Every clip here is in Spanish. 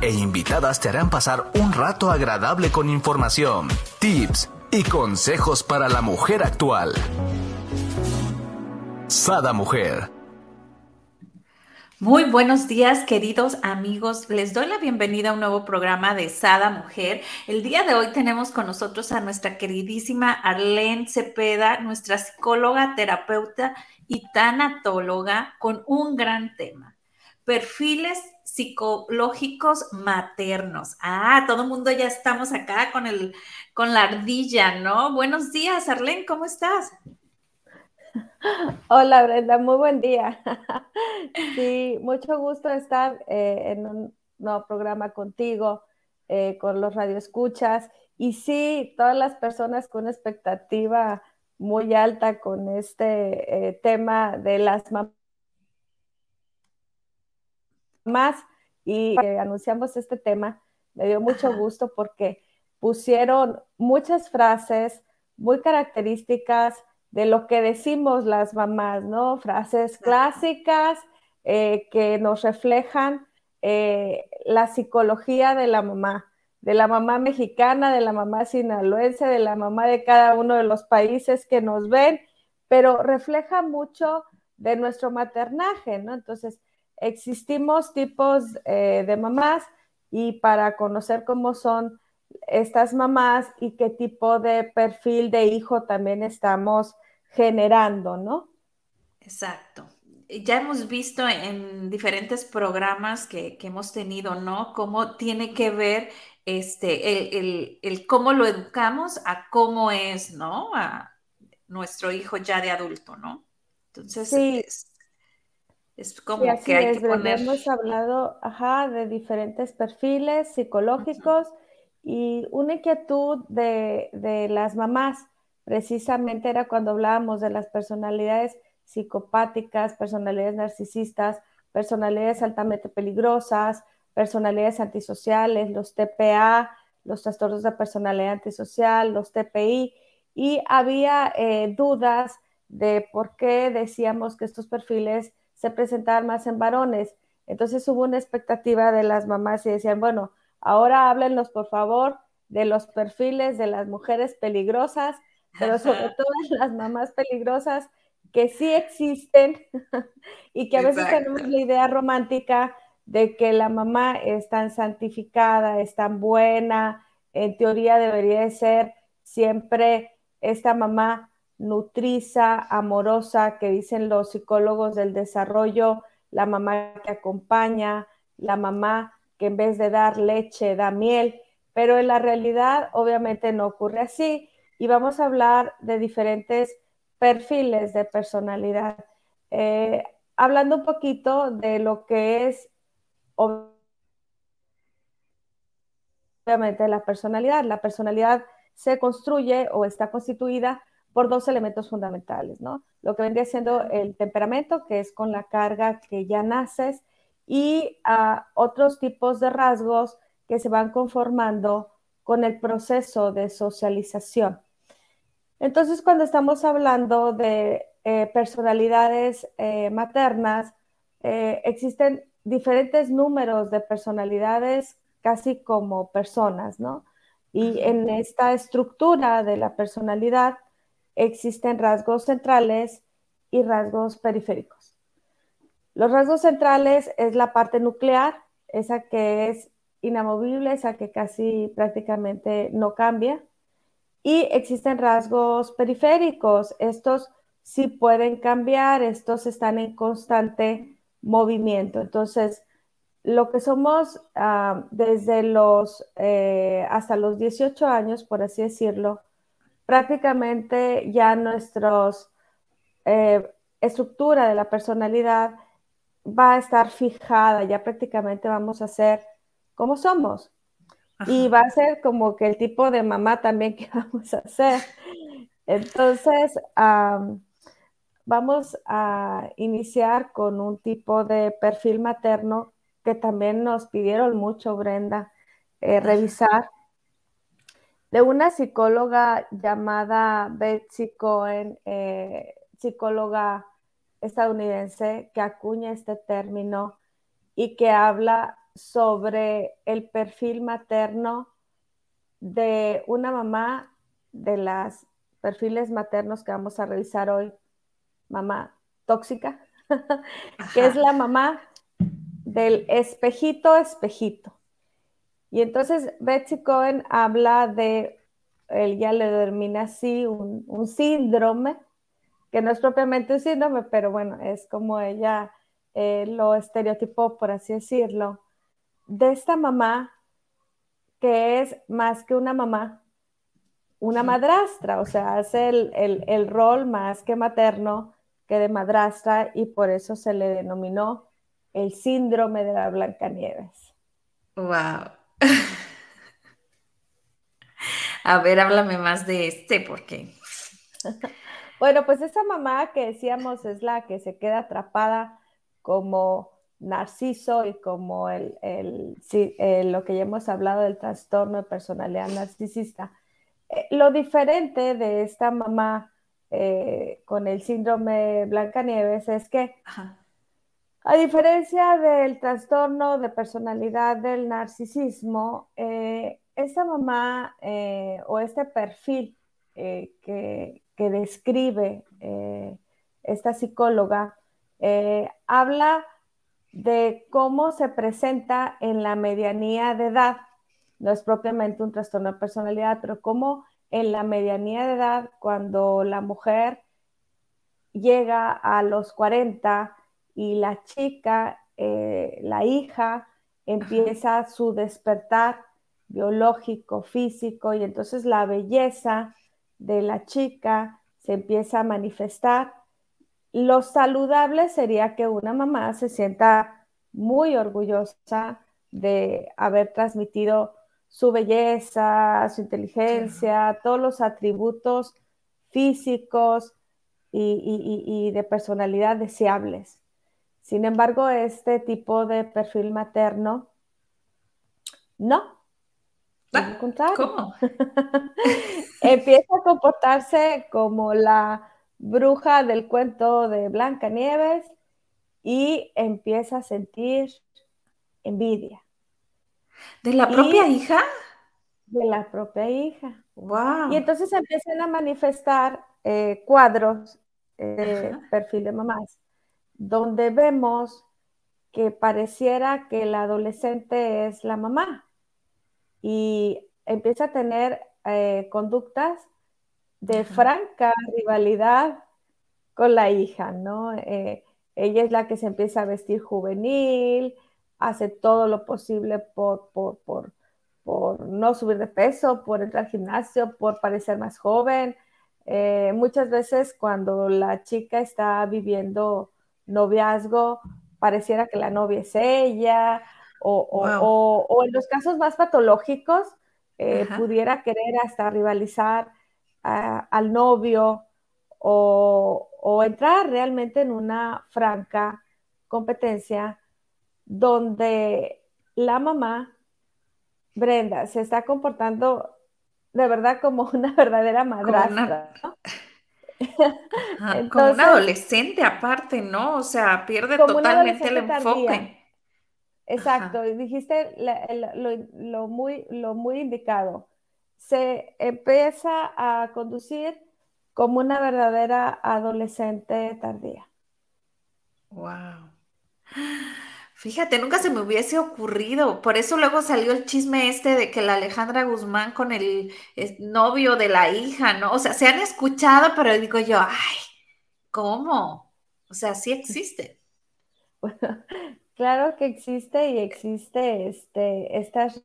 e invitadas te harán pasar un rato agradable con información, tips y consejos para la mujer actual. Sada Mujer. Muy buenos días, queridos amigos. Les doy la bienvenida a un nuevo programa de Sada Mujer. El día de hoy tenemos con nosotros a nuestra queridísima Arlene Cepeda, nuestra psicóloga, terapeuta y tanatóloga, con un gran tema. Perfiles psicológicos maternos. Ah, todo el mundo ya estamos acá con el con la ardilla, ¿no? Buenos días, Arlene, ¿cómo estás? Hola, Brenda, muy buen día. Sí, mucho gusto estar eh, en un nuevo programa contigo, eh, con los radioescuchas. Y sí, todas las personas con expectativa muy alta con este eh, tema de las mamás más y anunciamos este tema, me dio mucho gusto porque pusieron muchas frases muy características de lo que decimos las mamás, ¿no? Frases clásicas eh, que nos reflejan eh, la psicología de la mamá, de la mamá mexicana, de la mamá sinaloense, de la mamá de cada uno de los países que nos ven, pero refleja mucho de nuestro maternaje, ¿no? Entonces, existimos tipos eh, de mamás y para conocer cómo son estas mamás y qué tipo de perfil de hijo también estamos generando, ¿no? Exacto. Ya hemos visto en diferentes programas que, hemos tenido, ¿no? Cómo tiene que ver este, el, cómo lo educamos a cómo es, ¿no? A nuestro hijo ya de adulto, ¿no? Entonces, sí. Es como que hay que poner... Hemos hablado ajá, de diferentes perfiles psicológicos y una inquietud de, de, las mamás, precisamente era cuando hablábamos de las personalidades psicopáticas, personalidades narcisistas, personalidades altamente peligrosas, personalidades antisociales, los TPA, los trastornos de personalidad antisocial, los TPI, y había eh, dudas de por qué decíamos que estos perfiles se presentaban más en varones. Entonces hubo una expectativa de las mamás y decían, bueno, ahora háblenos por favor de los perfiles de las mujeres peligrosas, pero sobre todo las mamás peligrosas que sí existen y que a veces tenemos la idea romántica de que la mamá es tan santificada, es tan buena, en teoría debería de ser siempre esta mamá nutriza, amorosa, que dicen los psicólogos del desarrollo, la mamá que acompaña, la mamá que en vez de dar leche da miel, pero en la realidad obviamente no ocurre así y vamos a hablar de diferentes perfiles de personalidad. Eh, hablando un poquito de lo que es obviamente la personalidad. La personalidad se construye o está constituida por dos elementos fundamentales, ¿no? Lo que vendría siendo el temperamento, que es con la carga que ya naces, y ah, otros tipos de rasgos que se van conformando con el proceso de socialización. Entonces, cuando estamos hablando de eh, personalidades eh, maternas, eh, existen diferentes números de personalidades casi como personas, ¿no? Y en esta estructura de la personalidad existen rasgos centrales y rasgos periféricos. Los rasgos centrales es la parte nuclear, esa que es inamovible, esa que casi prácticamente no cambia. Y existen rasgos periféricos, estos sí pueden cambiar, estos están en constante movimiento. Entonces, lo que somos ah, desde los eh, hasta los 18 años, por así decirlo, prácticamente ya nuestra eh, estructura de la personalidad va a estar fijada, ya prácticamente vamos a ser como somos. Y va a ser como que el tipo de mamá también que vamos a ser. Entonces, vamos a iniciar con un tipo de perfil materno que también nos pidieron mucho, Brenda, eh, revisar de una psicóloga llamada Betsy Cohen, eh, psicóloga estadounidense, que acuña este término y que habla sobre el perfil materno de una mamá de las perfiles maternos que vamos a revisar hoy, mamá tóxica, que es la mamá del espejito, espejito. Y entonces Betsy Cohen habla de, él ya le denomina así, un, síndrome, que no es propiamente un síndrome, pero bueno, es como ella eh, lo estereotipó, por así decirlo, de esta mamá que es más que una mamá, una madrastra, o sea, hace el, rol más que materno que de madrastra y por eso se le denominó el síndrome de la Blancanieves. Wow. A ver, háblame más de este, porque. bueno, pues esa mamá que decíamos es la que se queda atrapada como narciso y como el, lo que ya hemos hablado del trastorno de personalidad narcisista. Eh, lo diferente de esta mamá eh, con el síndrome Blancanieves es que, a diferencia del trastorno de personalidad del narcisismo, eh, esta mamá o este perfil que, que, describe esta psicóloga habla de cómo se presenta en la medianía de edad. No es propiamente un trastorno de personalidad, pero como en la medianía de edad, cuando la mujer llega a los 40 y la chica, eh, la hija, empieza su despertar biológico, físico, y entonces la belleza de la chica se empieza a manifestar. Lo saludable sería que una mamá se sienta muy orgullosa de haber transmitido su belleza, su inteligencia, todos los atributos físicos y, de personalidad deseables. Sin embargo, este tipo de perfil materno, no. Ah, ¿Cómo? Empieza a comportarse como la bruja del cuento de Blanca Nieves y empieza a sentir envidia. ¿De la propia hija? De la propia hija. Wow. Y entonces empiezan a manifestar eh, cuadros, eh, perfil de mamás, donde vemos que pareciera que la adolescente es la mamá y empieza a tener eh, conductas de franca rivalidad con la hija, ¿no? ella es la que se empieza a vestir juvenil, hace todo lo posible por, por, no subir de peso, por entrar al gimnasio, por parecer más joven. Eh, muchas veces cuando la chica está viviendo noviazgo, pareciera que la novia es ella, o, en los casos más patológicos, eh, pudiera querer hasta rivalizar al novio o, o entrar realmente en una franca competencia donde la mamá, Brenda, se está comportando de verdad como una verdadera madrastra. Como una, adolescente aparte, ¿no? O sea, pierde totalmente el enfoque. Exacto, y dijiste lo, muy, lo muy indicado. Se empieza a conducir como una verdadera adolescente tardía. Wow. Fíjate, nunca se me hubiese ocurrido. Por eso luego salió el chisme este de que la Alejandra Guzmán con el novio de la hija, ¿no? O sea, se han escuchado, pero digo yo, ay, ¿cómo? O sea, sí existe. Claro que existe y existe este, estas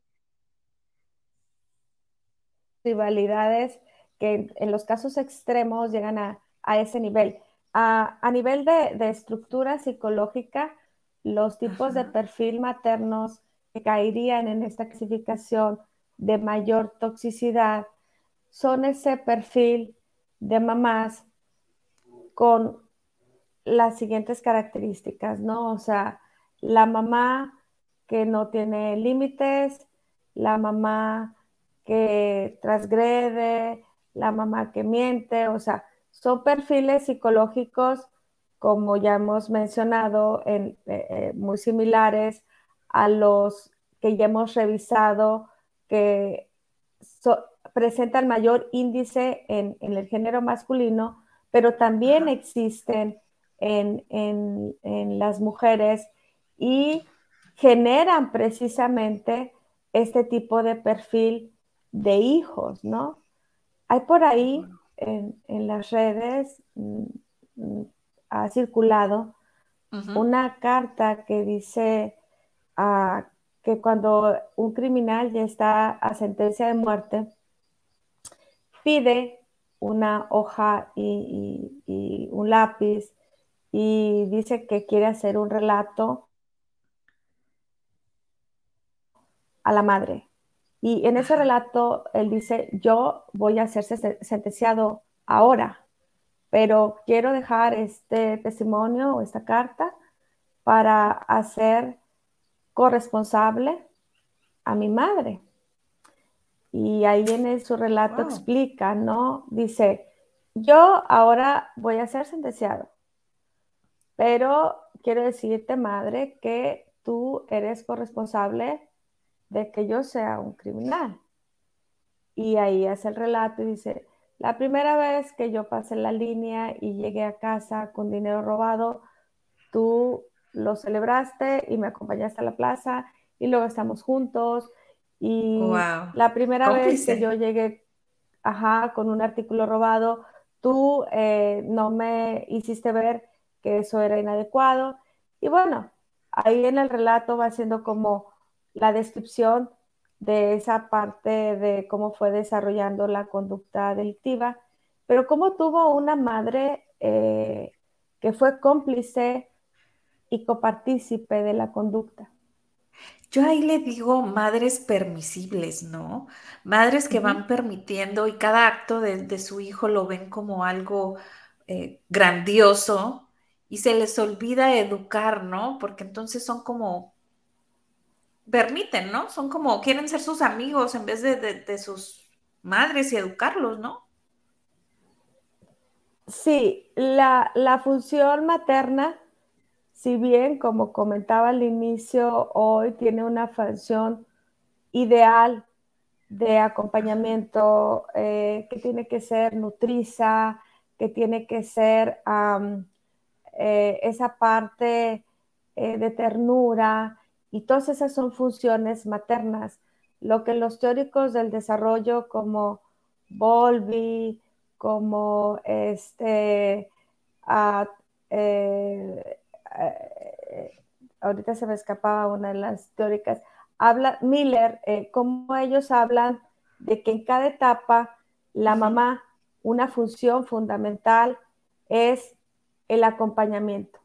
rivalidades que en, los casos extremos llegan a, ese nivel. A, nivel de, de estructura psicológica, los tipos de perfil maternos que caerían en esta clasificación de mayor toxicidad son ese perfil de mamás con las siguientes características, ¿no? O sea, la mamá que no tiene límites, la mamá que transgrede, la mamá que miente, o sea, son perfiles psicológicos como ya hemos mencionado, en, eh, eh, muy similares a los que ya hemos revisado que presentan mayor índice en, el género masculino, pero también existen en, en, las mujeres y generan precisamente este tipo de perfil de hijos, ¿no? Hay por ahí en, las redes, ha circulado una carta que dice ah, que cuando un criminal ya está a sentencia de muerte, pide una hoja y, un lápiz y dice que quiere hacer un relato a la madre. Y en ese relato él dice, yo voy a ser sentenciado ahora, pero quiero dejar este testimonio o esta carta para hacer corresponsable a mi madre. Y ahí en su relato explica, ¿no? Dice, yo ahora voy a ser sentenciado, pero quiero decirte, madre, que tú eres corresponsable de que yo sea un criminal. Y ahí hace el relato y dice, la primera vez que yo pasé la línea y llegué a casa con dinero robado, tú lo celebraste y me acompañaste a la plaza y luego estamos juntos. Y la primera vez que yo llegué ajá, con un artículo robado, tú eh, no me hiciste ver que eso era inadecuado. Y bueno, ahí en el relato va siendo como la descripción de esa parte de cómo fue desarrollando la conducta delictiva, pero cómo tuvo una madre eh, que fue cómplice y copartícipe de la conducta. Yo ahí le digo madres permisibles, ¿no? Madres que van permitiendo y cada acto de, su hijo lo ven como algo eh, grandioso y se les olvida educar, ¿no? Porque entonces son como permiten, ¿no? Son como, quieren ser sus amigos en vez de, sus madres y educarlos, ¿no? Sí, la, la, función materna, si bien, como comentaba al inicio, hoy tiene una función ideal de acompañamiento eh, que tiene que ser nutriza, que tiene que ser eh, esa parte eh, de ternura, y todas esas son funciones maternas. Lo que los teóricos del desarrollo como Bowlby, como este, eh, eh, ahorita se me escapaba una de las teóricas, habla Miller, eh, como ellos hablan de que en cada etapa la mamá, una función fundamental es el acompañamiento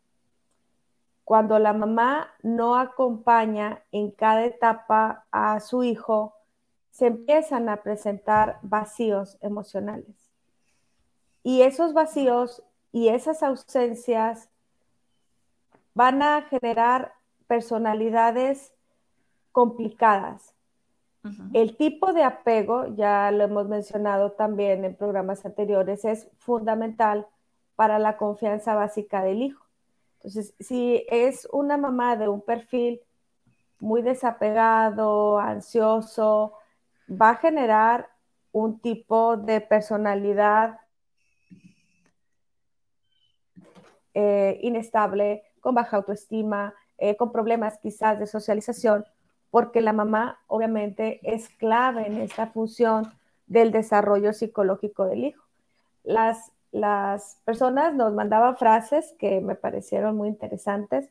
cuando la mamá no acompaña en cada etapa a su hijo, se empiezan a presentar vacíos emocionales. Y esos vacíos y esas ausencias van a generar personalidades complicadas. El tipo de apego, ya lo hemos mencionado también en programas anteriores, es fundamental para la confianza básica del hijo. Entonces, si es una mamá de un perfil muy desapegado, ansioso, va a generar un tipo de personalidad eh, inestable, con baja autoestima, eh, con problemas quizás de socialización, porque la mamá obviamente es clave en esta función del desarrollo psicológico del hijo. Las las personas nos mandaban frases que me parecieron muy interesantes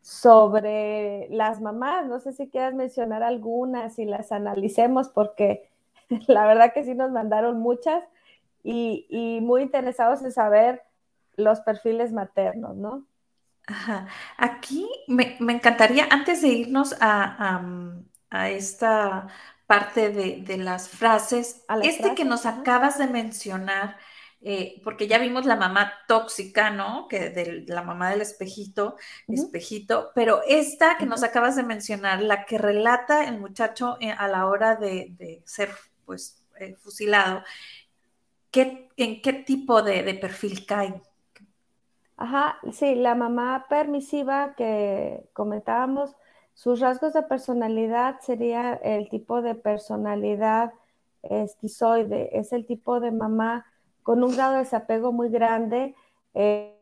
sobre las mamás. No sé si quieras mencionar algunas y las analicemos porque la verdad que sí nos mandaron muchas y, muy interesados en saber los perfiles maternos, ¿no? Ajá. Aquí me, encantaría, antes de irnos a, esta parte de, las frases, este que nos acabas de mencionar, eh, porque ya vimos la mamá tóxica, ¿no? Que de la mamá del espejito, espejito, pero esta que nos acabas de mencionar, la que relata el muchacho eh, a la hora de, ser, pues, eh, fusilado, ¿en qué tipo de, perfil cae? Ajá, sí, la mamá permisiva que comentábamos Sus rasgos de personalidad sería el tipo de personalidad esquizoide, es el tipo de mamá con un grado de desapego muy grande. Eh,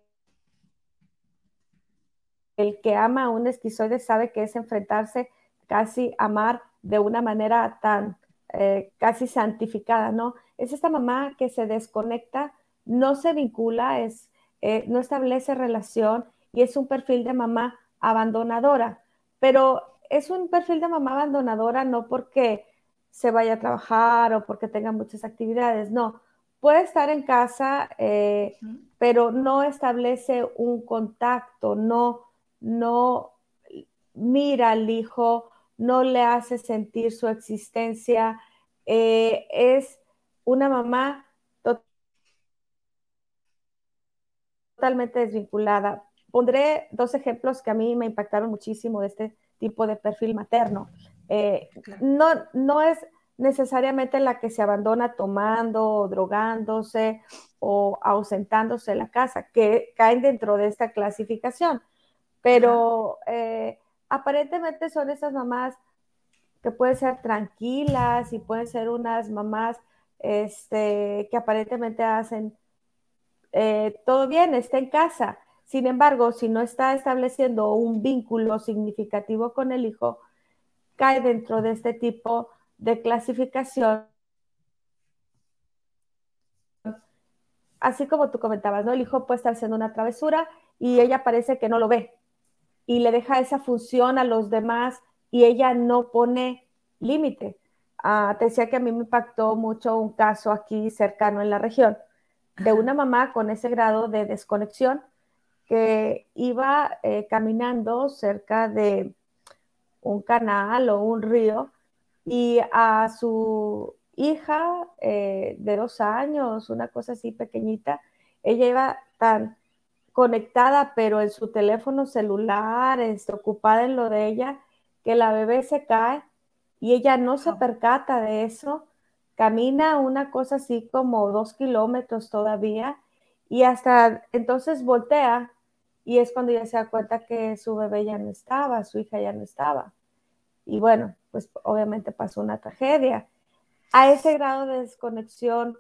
el que ama a un esquizoide sabe que es enfrentarse casi amar de una manera tan eh, casi santificada, ¿no? Es esta mamá que se desconecta, no se vincula, es, eh, no establece relación y es un perfil de mamá abandonadora, pero es un perfil de mamá abandonadora no porque se vaya a trabajar o porque tenga muchas actividades, no. Puede estar en casa, eh, pero no establece un contacto, no, no mira al hijo, no le hace sentir su existencia. Eh, es una mamá totalmente desvinculada. Pondré dos ejemplos que a mí me impactaron muchísimo de este tipo de perfil materno. Eh, no, no es necesariamente la que se abandona tomando o drogándose o ausentándose de la casa, que caen dentro de esta clasificación. Pero eh, aparentemente son esas mamás que pueden ser tranquilas y pueden ser unas mamás este, que aparentemente hacen eh, todo bien, está en casa. Sin embargo, si no está estableciendo un vínculo significativo con el hijo, cae dentro de este tipo de clasificación. Así como tú comentabas, ¿no? El hijo puede estar haciendo una travesura y ella parece que no lo ve y le deja esa función a los demás y ella no pone límite. Ah, te decía que a mí me impactó mucho un caso aquí cercano en la región de una mamá con ese grado de desconexión que iba eh, caminando cerca de un canal o un río y a su hija eh, de dos años, una cosa así pequeñita, ella iba tan conectada, pero en su teléfono celular, está ocupada en lo de ella, que la bebé se cae y ella no se percata de eso, camina una cosa así como dos kilómetros todavía y hasta entonces voltea y es cuando ella se da cuenta que su bebé ya no estaba, su hija ya no estaba. Y bueno, pues obviamente pasó una tragedia. A ese grado de desconexión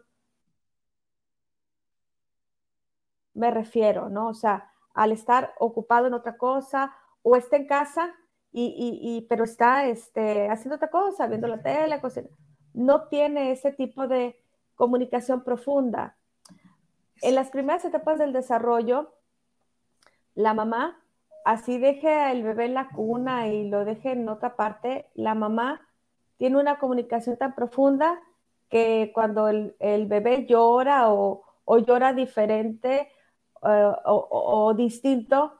me refiero, ¿no? O sea, al estar ocupado en otra cosa o está en casa y, pero está este, haciendo otra cosa, viendo la tele, no tiene ese tipo de comunicación profunda. En las primeras etapas del desarrollo, la mamá, así deje el bebé en la cuna y lo deje en otra parte, la mamá tiene una comunicación tan profunda que cuando el, bebé llora o, o llora diferente, eh, o, distinto,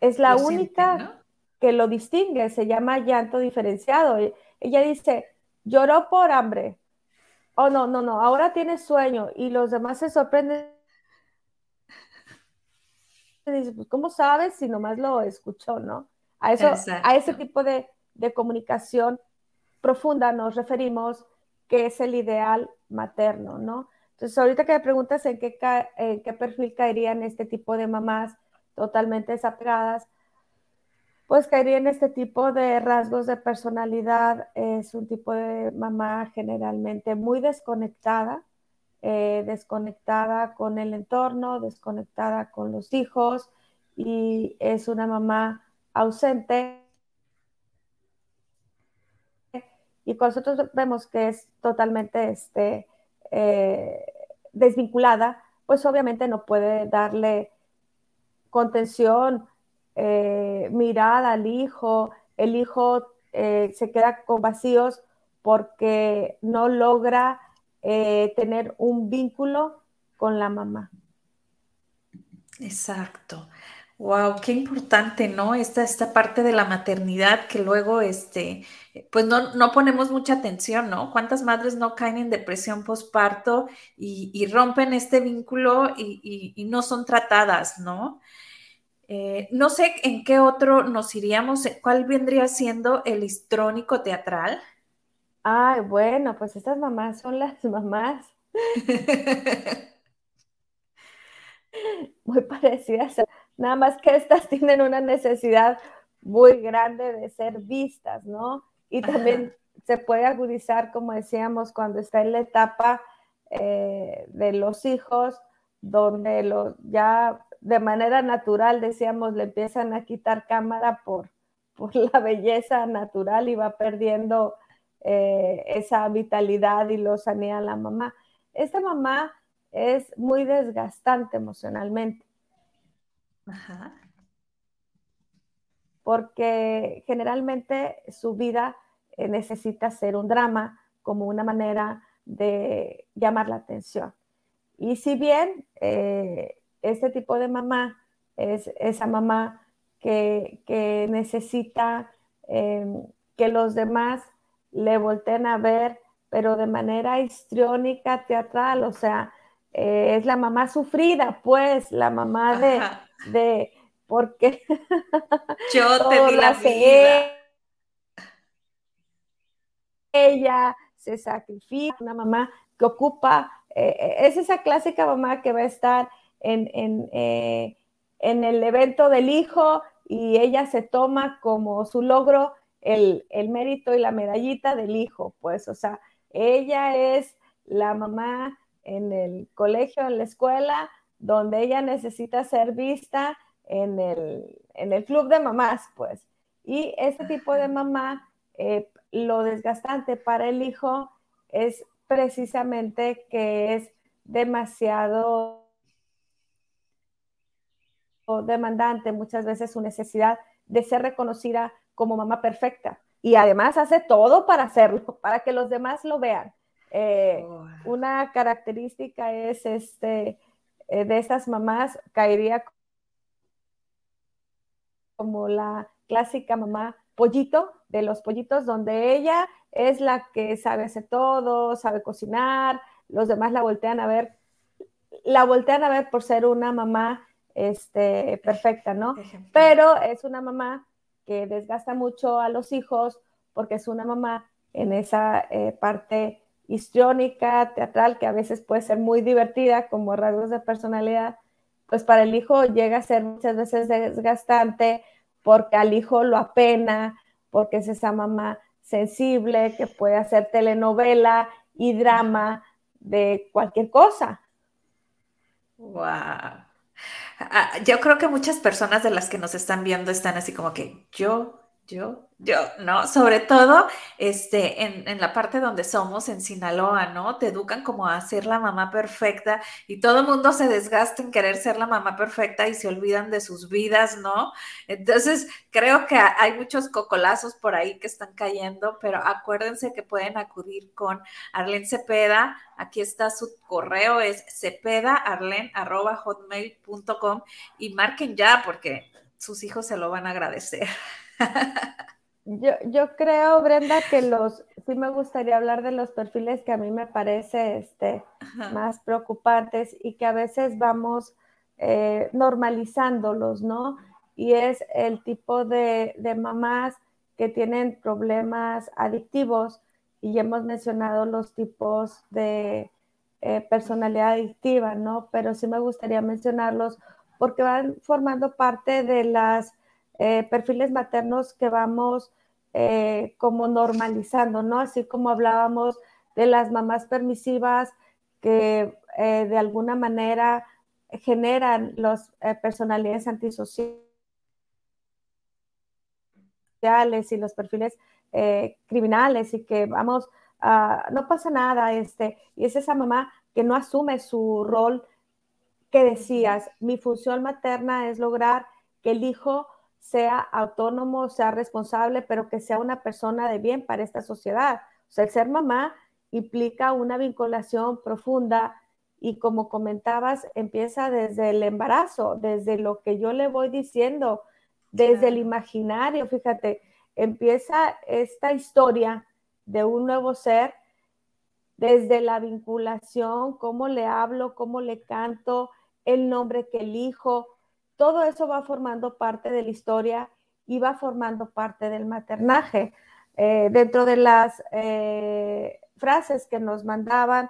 es la única que lo distingue, se llama llanto diferenciado. E, ella dice, lloró por hambre. Oh, no, no, no, ahora tiene sueño y los demás se sorprenden. Dice, pues, ¿cómo sabes si nomás lo escuchó, no? A, eso, a ese tipo de, de comunicación profunda nos referimos que es el ideal materno, ¿no? Entonces, ahorita que me preguntas en qué, qué perfil caerían este tipo de mamás totalmente desapegadas, pues caería en este tipo de rasgos de personalidad. Es un tipo de mamá generalmente muy desconectada, eh, desconectada con el entorno, desconectada con los hijos y es una mamá ausente. Y nosotros vemos que es totalmente este, eh, desvinculada, pues obviamente no puede darle contención, eh, mirada al hijo, el hijo eh, se queda con vacíos porque no logra tener un vínculo con la mamá. Exacto. Wow, qué importante, ¿no? Esta, esta parte de la maternidad que luego, este, pues no, no ponemos mucha atención, ¿no? ¿Cuántas madres no caen en depresión postparto y, rompen este vínculo y, no son tratadas, ¿no? Eh, no sé en qué otro nos iríamos, ¿cuál vendría siendo el histrónico teatral? Ay, bueno, pues estas mamás son las mamás. Muy parecidas. Nada más que estas tienen una necesidad muy grande de ser vistas, ¿no? Y también se puede agudizar, como decíamos, cuando está en la etapa eh, de los hijos, donde lo, ya de manera natural, decíamos, le empiezan a quitar cámara por, por la belleza natural y va perdiendo eh, esa vitalidad y lo sanea la mamá. Esta mamá es muy desgastante emocionalmente. Porque generalmente su vida eh, necesita ser un drama como una manera de llamar la atención. Y si bien eh, este tipo de mamá es esa mamá que, necesita em, que los demás le volteen a ver, pero de manera histriónica, teatral, o sea, eh, es la mamá sufrida, pues, la mamá de, de porque yo te di la vida. Ella se sacrifica, una mamá que ocupa, eh, eh, es esa clásica mamá que va a estar en, en, en, el evento del hijo y ella se toma como su logro el, el mérito y la medallita del hijo, pues, o sea, ella es la mamá en el colegio, en la escuela, donde ella necesita ser vista en el, club de mamás, pues. Y ese tipo de mamá, eh, lo desgastante para el hijo es precisamente que es demasiado demandante muchas veces su necesidad de ser reconocida como mamá perfecta. Y además hace todo para hacerlo, para que los demás lo vean. Eh, una característica es este, eh, de estas mamás, caería como la clásica mamá pollito, de los pollitos, donde ella es la que sabe hacer todo, sabe cocinar, los demás la voltean a ver, la voltean a ver por ser una mamá este, perfecta, ¿no? Pero es una mamá que desgasta mucho a los hijos porque es una mamá en esa eh, parte histriónica, teatral, que a veces puede ser muy divertida como rasgos de personalidad, pues para el hijo llega a ser muchas veces desgastante porque al hijo lo apena, porque es esa mamá sensible que puede hacer telenovela y drama de cualquier cosa. Wow. Ah, yo creo que muchas personas de las que nos están viendo están así como que yo yo, yo, ¿no? Sobre todo este, en, la parte donde somos, en Sinaloa, ¿no? Te educan como a ser la mamá perfecta y todo el mundo se desgasta en querer ser la mamá perfecta y se olvidan de sus vidas, ¿no? Entonces, creo que hay muchos cocolazos por ahí que están cayendo, pero acuérdense que pueden acudir con Arlene Cepeda. Aquí está su correo, es cepedaarlen.hotmail.com y marquen ya porque sus hijos se lo van a agradecer. Yo, creo, Brenda, que los, sí me gustaría hablar de los perfiles que a mí me parece este, más preocupantes y que a veces vamos eh, normalizándolos, ¿no? Y es el tipo de, mamás que tienen problemas adictivos y hemos mencionado los tipos de eh, personalidad adictiva, ¿no? Pero sí me gustaría mencionarlos porque van formando parte de las eh, perfiles maternos que vamos eh, como normalizando, ¿no? Así como hablábamos de las mamás permisivas que eh, de alguna manera generan las personalidades antisociales y los perfiles criminales y que vamos, no pasa nada, este, y es esa mamá que no asume su rol que decías, mi función materna es lograr que el hijo sea autónomo, sea responsable, pero que sea una persona de bien para esta sociedad. O sea, el ser mamá implica una vinculación profunda y como comentabas, empieza desde el embarazo, desde lo que yo le voy diciendo, desde el imaginario, fíjate, empieza esta historia de un nuevo ser desde la vinculación, cómo le hablo, cómo le canto, el nombre que elijo, todo eso va formando parte de la historia y va formando parte del maternaje. Eh, dentro de las eh, frases que nos mandaban,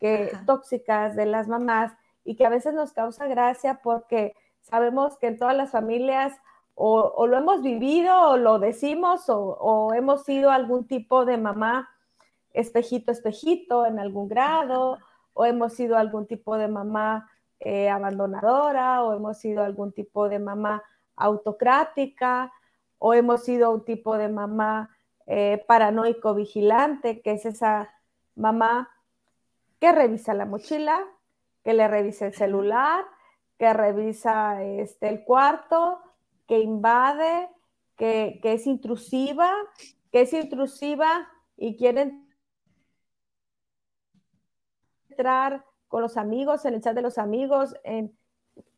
que tóxicas de las mamás y que a veces nos causa gracia porque sabemos que en todas las familias o, lo hemos vivido o lo decimos o, hemos sido algún tipo de mamá espejito, espejito en algún grado o hemos sido algún tipo de mamá eh, abandonadora o hemos sido algún tipo de mamá autocrática o hemos sido un tipo de mamá eh, paranoico vigilante, que es esa mamá que revisa la mochila, que le revisa el celular, que revisa este, el cuarto, que invade, que, es intrusiva, que es intrusiva y quiere entrar con los amigos, en el chat de los amigos, en,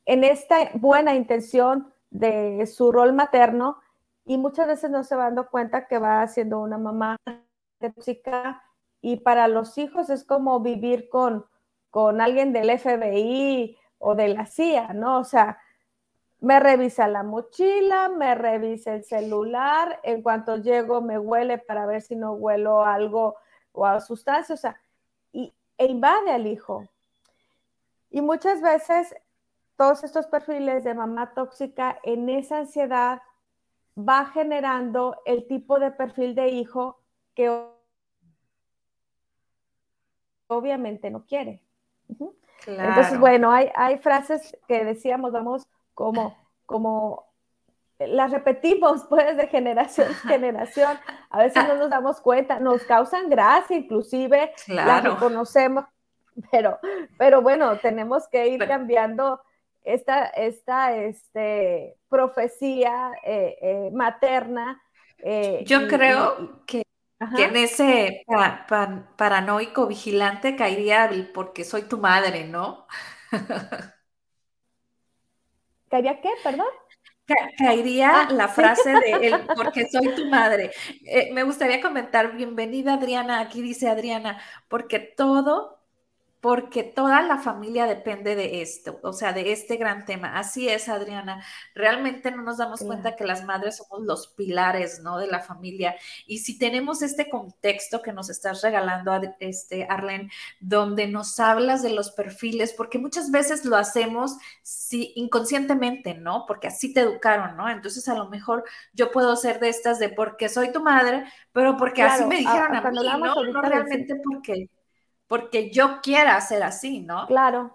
en esta buena intención de su rol materno y muchas veces no se va dando cuenta que va siendo una mamá tóxica y para los hijos es como vivir con, con alguien del FBI o de la CIA, ¿no? O sea, me revisa la mochila, me revisa el celular, en cuanto llego me huele para ver si no huelo algo o a sustancia, o sea, y, e invade al hijo. Y muchas veces todos estos perfiles de mamá tóxica en esa ansiedad va generando el tipo de perfil de hijo que obviamente no quiere. Entonces, bueno, hay, hay frases que decíamos, vamos, como, como las repetimos pues de generación en generación, a veces no nos damos cuenta, nos causan gracia, inclusive las reconocemos, pero, pero bueno, tenemos que ir cambiando esta, esta este, profecía eh, eh, materna. Eh, Yo creo que, en ese paranoico vigilante caería el porque soy tu madre, ¿no? ¿Caería qué, perdón? caería ah, la frase de el porque soy tu madre. me gustaría comentar, bienvenida Adriana, aquí dice Adriana, porque todo porque toda la familia depende de esto, o sea, de este gran tema. Así es, Adriana. Realmente no nos damos cuenta que las madres somos los pilares, ¿no? De la familia. Y si tenemos este contexto que nos estás regalando, este, Arlen, donde nos hablas de los perfiles, porque muchas veces lo hacemos sí, inconscientemente, ¿no? Porque así te educaron, ¿no? Entonces, a lo mejor yo puedo ser de estas de porque soy tu madre, pero porque así me dijeron a, mí, ¿no? No realmente porque porque yo quiera ser así, ¿no? Claro.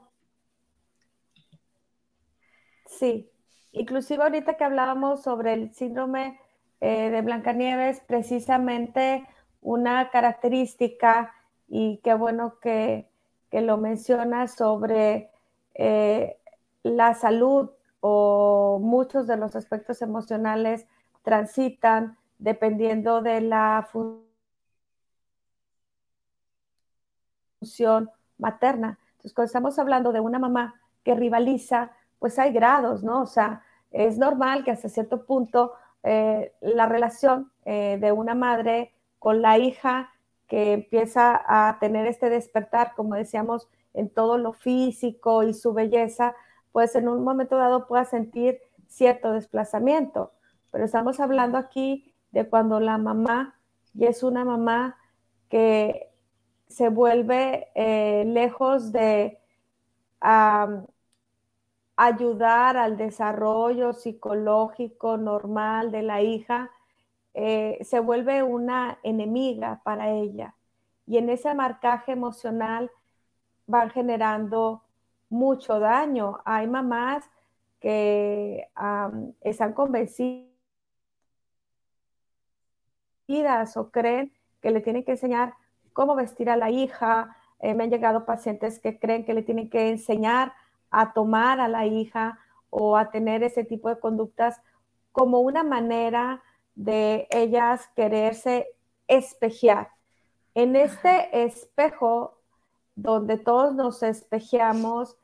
Sí. Inclusive ahorita que hablábamos sobre el síndrome eh, de Blancanieves, precisamente una característica, y qué bueno que, lo menciona sobre eh, la salud o muchos de los aspectos emocionales transitan dependiendo de la función materna. Entonces, cuando estamos hablando de una mamá que rivaliza, pues hay grados, ¿no? O sea, es normal que hasta cierto punto eh, la relación eh, de una madre con la hija que empieza a tener este despertar, como decíamos, en todo lo físico y su belleza, pues en un momento dado pueda sentir cierto desplazamiento. Pero estamos hablando aquí de cuando la mamá, y es una mamá que se vuelve eh, lejos de ayudar al desarrollo psicológico normal de la hija, eh, se vuelve una enemiga para ella. Y en ese marcaje emocional van generando mucho daño. Hay mamás que están convencidas o creen que le tienen que enseñar cómo vestir a la hija. Eh, me han llegado pacientes que creen que le tienen que enseñar a tomar a la hija o a tener ese tipo de conductas como una manera de ellas quererse espejear. En este espejo donde todos nos espejeamos,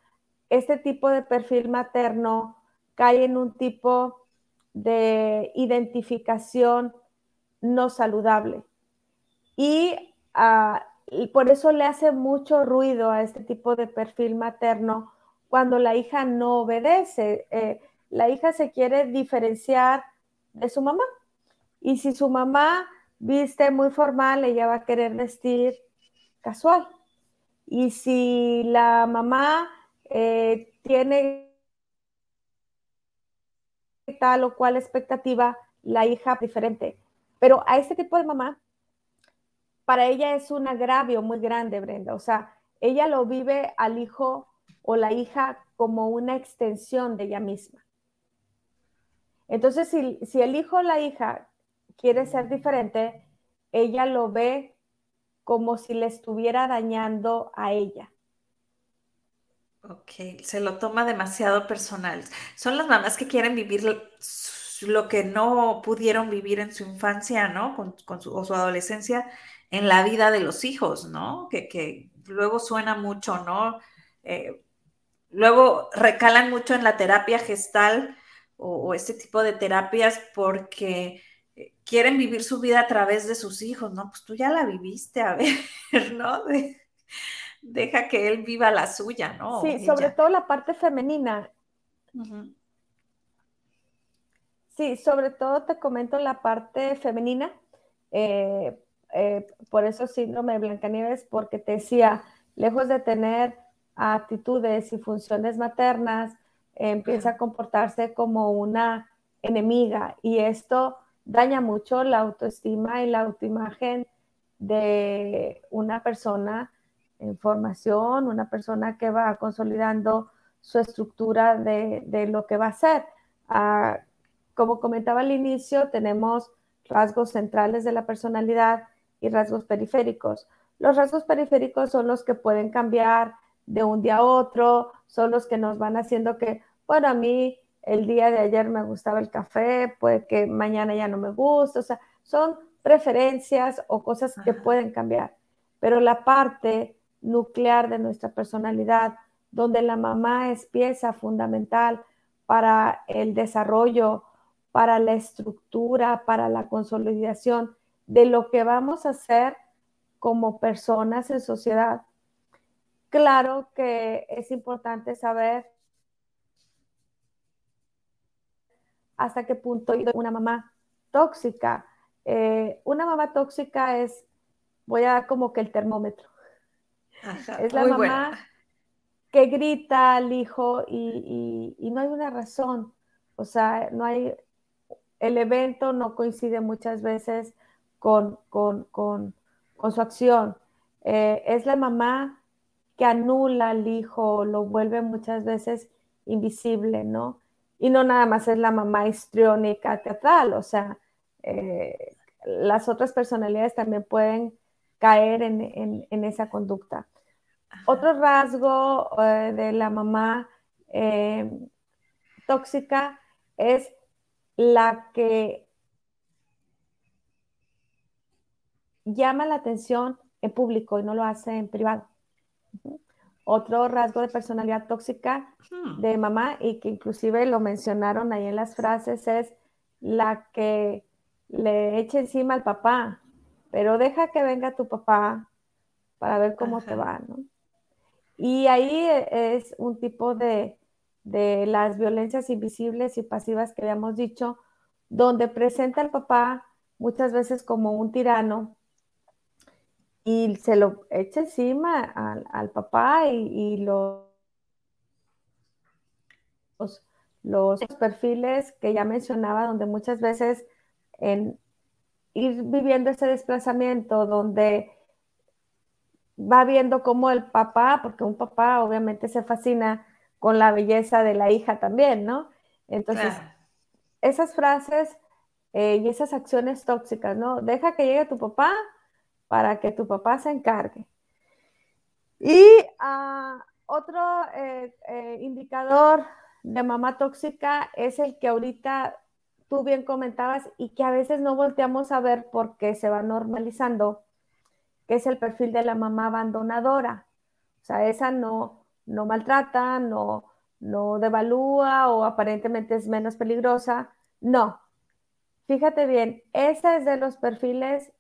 este tipo de perfil materno cae en un tipo de identificación no saludable. Y y por eso le hace mucho ruido a este tipo de perfil materno cuando la hija no obedece. Eh, la hija se quiere diferenciar de su mamá. Y si su mamá viste muy formal, ella va a querer vestir casual. Y si la mamá eh, tiene tal o cual expectativa, la hija diferente. Pero a este tipo de mamá, para ella es un agravio muy grande, Brenda. O sea, ella lo vive al hijo o la hija como una extensión de ella misma. Entonces, si, si el hijo o la hija quiere ser diferente, ella lo ve como si le estuviera dañando a ella. Ok, se lo toma demasiado personal. Son las mamás que quieren vivir lo que no pudieron vivir en su infancia, ¿no? Con, su, o su adolescencia en la vida de los hijos, ¿no? Que, luego suena mucho, ¿no? Eh, luego recalan mucho en la terapia gestal o, este tipo de terapias porque eh, quieren vivir su vida a través de sus hijos, ¿no? Pues tú ya la viviste, a ver, ¿no? deja que él viva la suya, ¿no? Sí, sobre todo la parte femenina. Sí, sobre todo te comento la parte femenina. Eh, eh, por eso síndrome de Blancanieves, porque te decía, lejos de tener actitudes y funciones maternas, empieza a comportarse como una enemiga y esto daña mucho la autoestima y la autoimagen de una persona en formación, una persona que va consolidando su estructura de, lo que va a ser. Ah, como comentaba al inicio, tenemos rasgos centrales de la personalidad y rasgos periféricos. Los rasgos periféricos son los que pueden cambiar de un día a otro, son los que nos van haciendo que, bueno, a mí el día de ayer me gustaba el café, puede que mañana ya no me guste, o sea, son preferencias o cosas que pueden cambiar. Pero la parte nuclear de nuestra personalidad, donde la mamá es pieza fundamental para el desarrollo, para la estructura, para la consolidación de lo que vamos a hacer como personas en sociedad. Claro que es importante saber hasta qué punto una mamá tóxica. Eh, una mamá tóxica es, voy a dar como que el termómetro es la mamá que grita al hijo y, no hay una razón. O sea, no hay, el evento no coincide muchas veces con, su acción. Eh, es la mamá que anula al hijo, lo vuelve muchas veces invisible, ¿no? Y no nada más es la mamá histriónica teatral, o sea, eh, las otras personalidades también pueden caer en, esa conducta. Otro rasgo eh, de la mamá eh, tóxica es la que llama la atención en público y no lo hace en privado. Otro rasgo de personalidad tóxica hmm. de mamá y que inclusive lo mencionaron ahí en las frases es la que le echa encima al papá, pero deja que venga tu papá para ver cómo te va, ¿no? Y ahí es un tipo de, las violencias invisibles y pasivas que habíamos dicho, donde presenta al papá muchas veces como un tirano y se lo echa encima al, papá y, los, los perfiles que ya mencionaba, donde muchas veces en, ir viviendo ese desplazamiento donde va viendo cómo el papá, porque un papá obviamente se fascina con la belleza de la hija también, ¿no? Entonces, esas frases eh, y esas acciones tóxicas, ¿no? Deja que llegue tu papá para que tu papá se encargue. Y ah, otro eh, eh, indicador de mamá tóxica es el que ahorita tú bien comentabas y que a veces no volteamos a ver porque se va normalizando, que es el perfil de la mamá abandonadora. O sea, esa no, no maltrata, no, no devalúa o aparentemente es menos peligrosa. No. Fíjate bien, ese es de los perfiles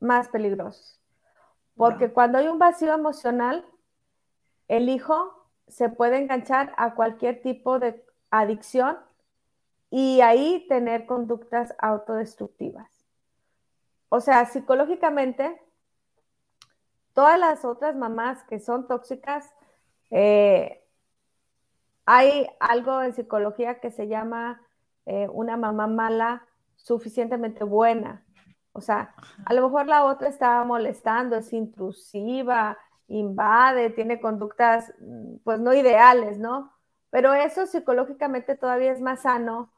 más peligrosos. Porque cuando hay un vacío emocional, el hijo se puede enganchar a cualquier tipo de adicción y ahí tener conductas autodestructivas. O sea, psicológicamente, todas las otras mamás que son tóxicas, eh, hay algo en psicología que se llama eh, una mamá mala suficientemente buena. O sea, a lo mejor la otra está molestando, es intrusiva, invade, tiene conductas mm, pues no ideales, ¿no? Pero eso psicológicamente todavía es más sano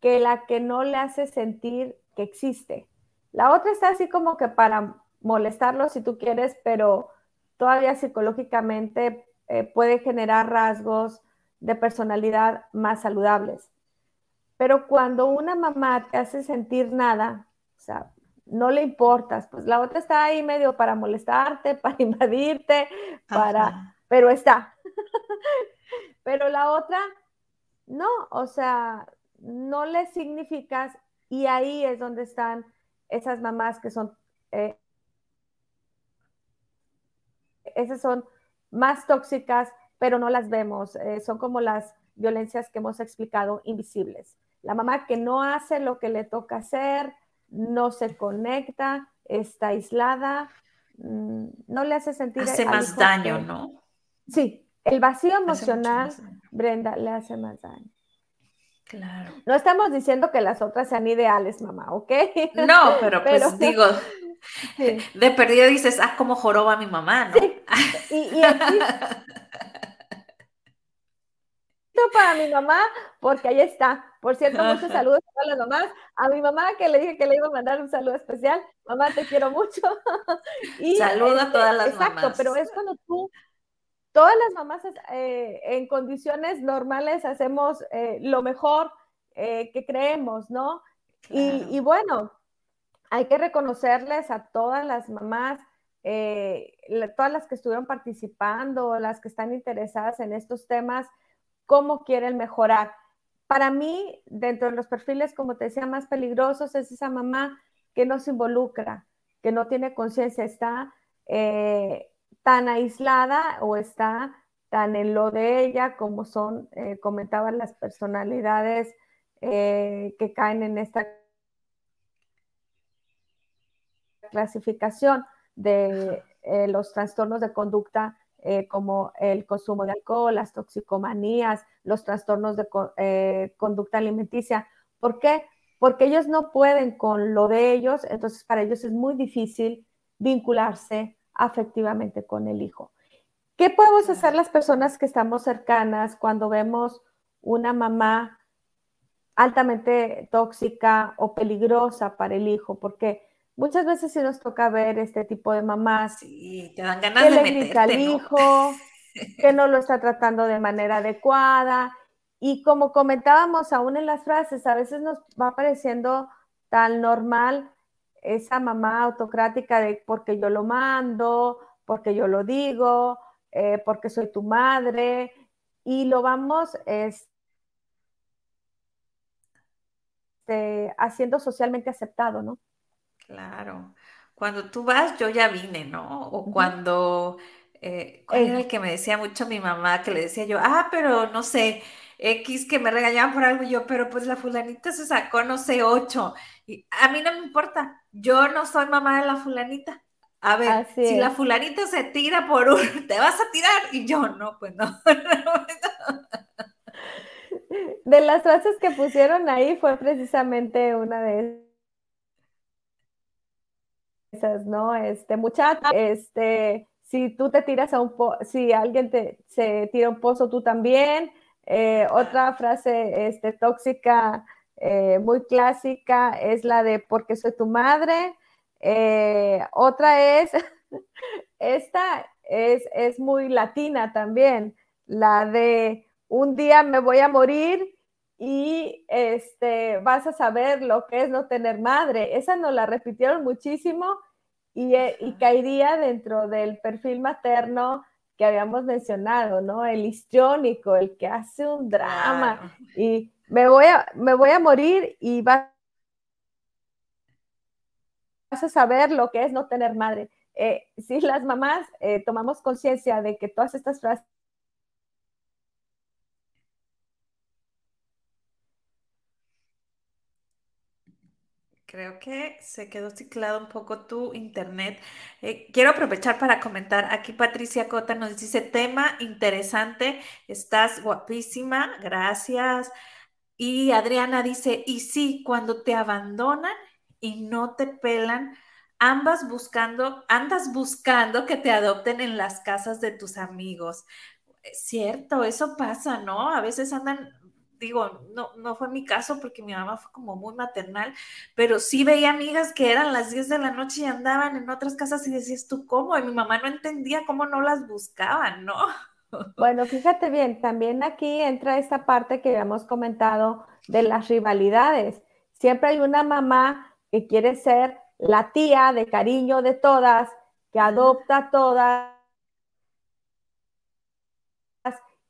que la que no le hace sentir que existe. La otra está así como que para molestarlo si tú quieres, pero todavía psicológicamente eh, puede generar rasgos de personalidad más saludables. Pero cuando una mamá te hace sentir nada, o sea, no le importas, pues la otra está ahí medio para molestarte, para invadirte, para, pero está. pero la otra, no, o sea, no le significas y ahí es donde están esas mamás que son, eh, esas son más tóxicas, pero no las vemos, eh, son como las violencias que hemos explicado invisibles. La mamá que no hace lo que le toca hacer, no se conecta, está aislada, mm, no le hace sentir... Hace más daño, ¿no? Sí, el vacío emocional, Brenda, le hace más daño. Claro. No estamos diciendo que las otras sean ideales, mamá, ¿ok? No, pero, pues digo, de perdido dices, ah, como joroba mi mamá, ¿no? Sí. Y, para mi mamá, porque ahí está. Por cierto, muchos saludos a todas las mamás. A mi mamá que le dije que le iba a mandar un saludo especial. Mamá, te quiero mucho. y, Saludo a todas las mamás. Exacto, pero es cuando tú, todas las mamás eh, en condiciones normales hacemos eh, lo mejor eh, que creemos, ¿no? Y, y, bueno, hay que reconocerles a todas las mamás, todas las que estuvieron participando, las que están interesadas en estos temas, cómo quieren mejorar. Para mí, dentro de los perfiles, como te decía, más peligrosos es esa mamá que no se involucra, que no tiene conciencia, está eh, tan aislada o está tan en lo de ella como son, eh, comentaban las personalidades eh, que caen en esta clasificación de los trastornos de conducta eh, como el consumo de alcohol, las toxicomanías, los trastornos de eh, conducta alimenticia. ¿Por qué? Porque ellos no pueden con lo de ellos, entonces para ellos es muy difícil vincularse afectivamente con el hijo. ¿Qué podemos hacer las personas que estamos cercanas cuando vemos una mamá altamente tóxica o peligrosa para el hijo? Porque muchas veces sí nos toca ver este tipo de mamás sí, te dan ganas que de le grita al hijo, que no lo está tratando de manera adecuada. Y como comentábamos aún en las frases, a veces nos va pareciendo tan normal esa mamá autocrática de porque yo lo mando, porque yo lo digo, eh, porque soy tu madre, y lo vamos este, haciendo socialmente aceptado, ¿no? Claro. Cuando tú vas, yo ya vine, ¿no? O cuando, eh, ¿cuál era el que me decía mucho mi mamá? Que le decía yo, ah, pero no sé, X que me regañaban por algo, y yo, pero pues la fulanita se sacó, no sé, ocho. Y a mí no me importa, yo no soy mamá de la fulanita. A ver, si la fulanita se tira por un, te vas a tirar y yo no, pues no. De las frases que pusieron ahí fue precisamente una de ¿no? Este, muchacha, este, si tú te tiras a un pozo, si alguien te, se tira un pozo, tú también. Eh, otra frase este, tóxica eh, muy clásica es la de porque soy tu madre. Eh, otra es, esta es, es muy latina también, la de un día me voy a morir y este, vas a saber lo que es no tener madre. Esa nos la repitieron muchísimo y, eh, y, caería dentro del perfil materno que habíamos mencionado, ¿no? El histriónico, el que hace un drama y me voy, a, me voy a morir y vas a saber lo que es no tener madre. Eh, si las mamás eh, tomamos conciencia de que todas estas frases Creo que se quedó ciclado un poco tu internet. Eh, quiero aprovechar para comentar. Aquí Patricia Cota nos dice, tema interesante, estás guapísima, gracias. Y Adriana dice, y sí, cuando te abandonan y no te pelan, ambas buscando, andas buscando que te adopten en las casas de tus amigos. Cierto, eso pasa, ¿no? A veces andan, digo, no, no fue mi caso porque mi mamá fue como muy maternal, pero sí veía amigas que eran las 10 de la noche y andaban en otras casas y decías tú, ¿cómo? Y mi mamá no entendía cómo no las buscaban, ¿no? Bueno, fíjate bien, también aquí entra esta parte que habíamos comentado de las rivalidades. Siempre hay una mamá que quiere ser la tía de cariño de todas, que adopta a todas.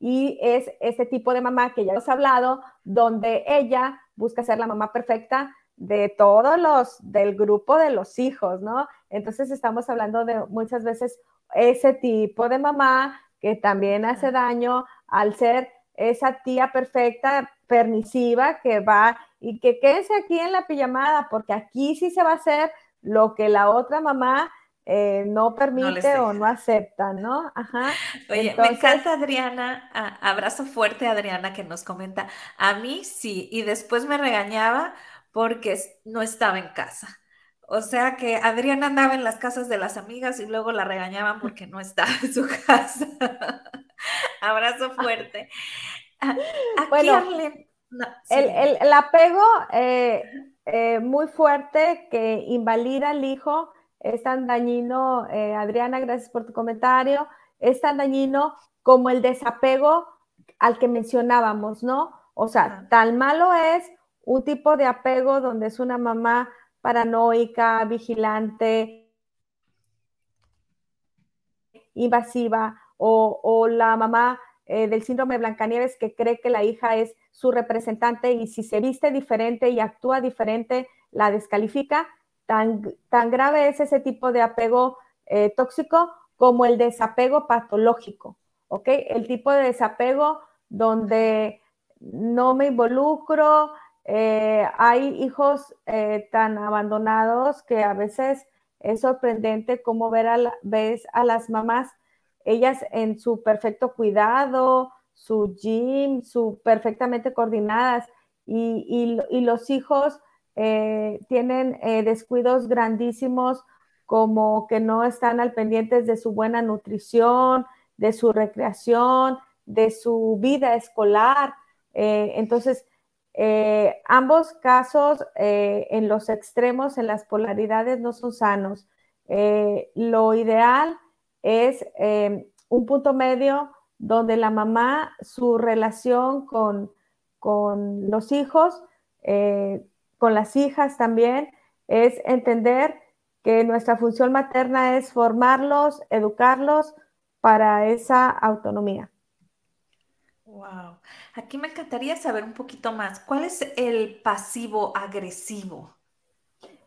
Y es ese tipo de mamá que ya hemos hablado, donde ella busca ser la mamá perfecta de todos los, del grupo de los hijos, ¿no? Entonces estamos hablando de muchas veces ese tipo de mamá que también hace daño al ser esa tía perfecta, permisiva, que va y que quédese aquí en la pijamada, porque aquí sí se va a hacer lo que la otra mamá eh, no permite o no acepta, ¿no? Ajá. Oye, me encanta Adriana, abrazo fuerte a Adriana que nos comenta, a mí sí, y después me regañaba porque no estaba en casa. O sea que Adriana andaba en las casas de las amigas y luego la regañaban porque no estaba en su casa. Abrazo fuerte. Ah, bueno, el, apego eh, eh, muy fuerte que invalida al hijo es tan dañino, eh, Adriana, gracias por tu comentario, es tan dañino como el desapego al que mencionábamos, ¿no? O sea, tan malo es un tipo de apego donde es una mamá paranoica, vigilante, invasiva, o, la mamá eh, del síndrome de Blancanieves que cree que la hija es su representante y si se viste diferente y actúa diferente, la descalifica. Tan, tan grave es ese tipo de apego eh, tóxico como el desapego patológico, ¿ok? El tipo de desapego donde no me involucro, eh, hay hijos eh, tan abandonados que a veces es sorprendente cómo ver a ves a las mamás, ellas en su perfecto cuidado, su gym, su perfectamente coordinadas y, los hijos eh, tienen descuidos grandísimos como que no están al pendientes de su buena nutrición, de su recreación, de su vida escolar. entonces, eh, ambos casos eh, en los extremos, en las polaridades, no son sanos. Eh, lo ideal es un punto medio donde la mamá, su relación con, con los hijos, con las hijas también, es entender que nuestra función materna es formarlos, educarlos para esa autonomía. Wow. Aquí me encantaría saber un poquito más. ¿Cuál es el pasivo agresivo?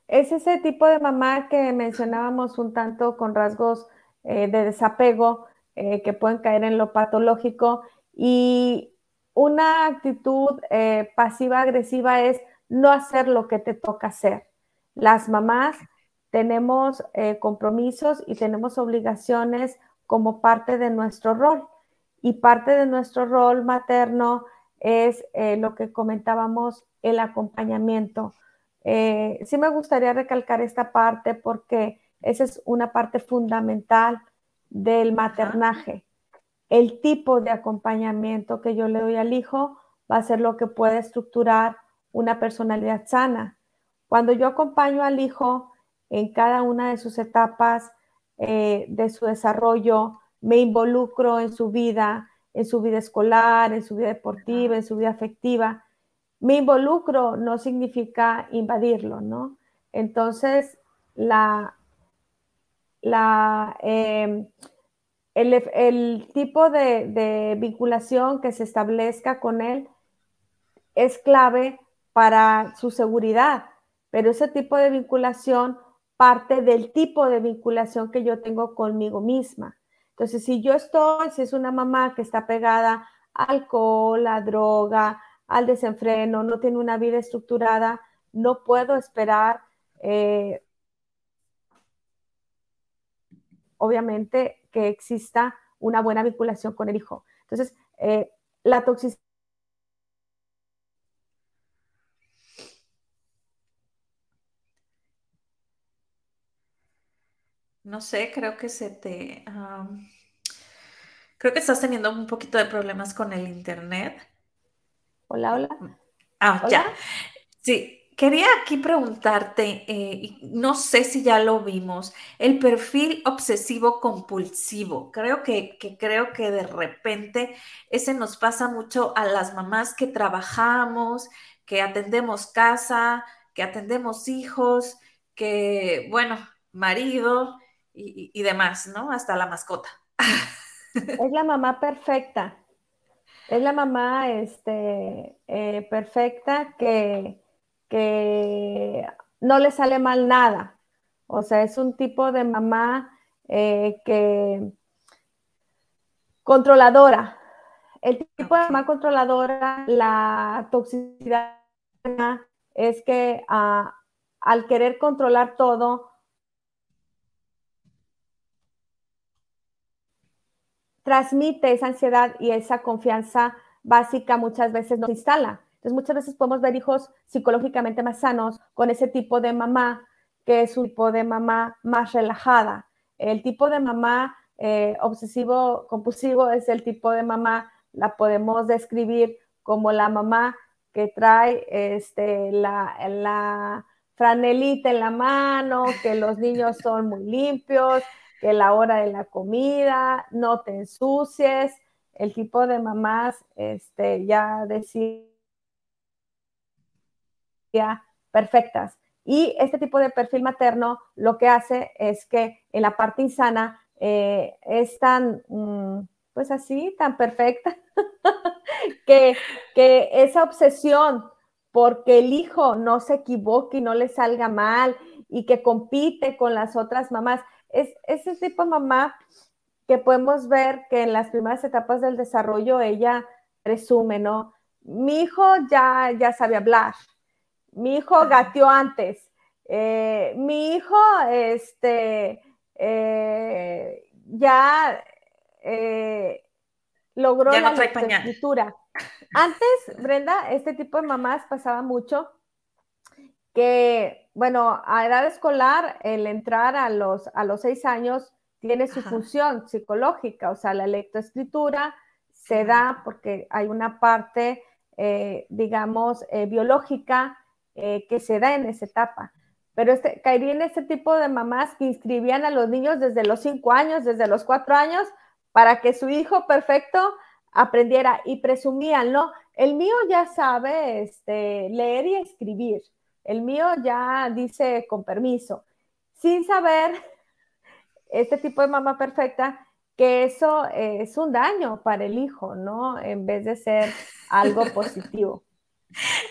Es ese tipo de mamá que mencionábamos un tanto con rasgos eh, de desapego eh, que pueden caer en lo patológico y una actitud eh, pasiva agresiva es no hacer lo que te toca hacer. Las mamás tenemos compromisos y tenemos obligaciones como parte de nuestro rol y parte de nuestro rol materno es eh, lo que comentábamos, el acompañamiento. Eh, sí me gustaría recalcar esta parte porque esa es una parte fundamental del maternaje. El tipo de acompañamiento que yo le doy al hijo va a ser lo que puede estructurar una personalidad sana. Cuando yo acompaño al hijo en cada una de sus etapas eh, de su desarrollo, me involucro en su vida, en su vida escolar, en su vida deportiva, en su vida afectiva. Me involucro no significa invadirlo, ¿no? Entonces, la, la, em, el, tipo de, de vinculación que se establezca con él es clave para su seguridad, pero ese tipo de vinculación parte del tipo de vinculación que yo tengo conmigo misma. Entonces, si yo estoy, si es una mamá que está pegada al alcohol, a droga, al desenfreno, no tiene una vida estructurada, no puedo esperar, eh, obviamente, que exista una buena vinculación con el hijo. Entonces, eh, la toxicidad no sé, creo que se te... creo que estás teniendo un poquito de problemas con el internet. Hola, hola. Ah, ya. Sí, quería aquí preguntarte, eh, no sé si ya lo vimos, el perfil obsesivo compulsivo. Creo que, que, creo que de repente ese nos pasa mucho a las mamás que trabajamos, que atendemos casa, que atendemos hijos, que, bueno, marido y, demás, ¿no? Hasta la mascota. Es la mamá perfecta. Es la mamá este, eh, perfecta que, que no le sale mal nada. O sea, es un tipo de mamá eh, que controladora. El tipo de mamá controladora, la toxicidad es que ah, al querer controlar todo, transmite esa ansiedad y esa confianza básica muchas veces nos instala. Entonces muchas veces podemos ver hijos psicológicamente más sanos con ese tipo de mamá, que es un tipo de mamá más relajada. El tipo de mamá eh, obsesivo compulsivo es el tipo de mamá, la podemos describir como la mamá que trae este, la, la franelita en la mano, que los niños son muy limpios, que la hora de la comida, no te ensucies, el tipo de mamás, este, ya decía, perfectas. Y este tipo de perfil materno lo que hace es que en la parte insana eh, es tan, mm, pues así, tan perfecta, que, que esa obsesión porque el hijo no se equivoque y no le salga mal y que compite con las otras mamás, es ese tipo de mamá que podemos ver que en las primeras etapas del desarrollo ella presume, ¿no? Mi hijo ya, ya sabe hablar, mi hijo gateó antes, eh, mi hijo este, eh, ya eh, logró la escritura. Antes, Brenda, este tipo de mamás pasaba mucho que, bueno, a edad escolar, el entrar a los, a los seis años tiene su función psicológica, o sea, la lectoescritura se da porque hay una parte, eh, digamos, eh, biológica eh, que se da en esa etapa. Pero este, caería en este tipo de mamás que inscribían a los niños desde los cinco años, desde los cuatro años, para que su hijo perfecto aprendiera y presumían, ¿no? El mío ya sabe este, leer y escribir. El mío ya dice con permiso, sin saber este tipo de mamá perfecta que eso es un daño para el hijo, ¿no? En vez de ser algo positivo.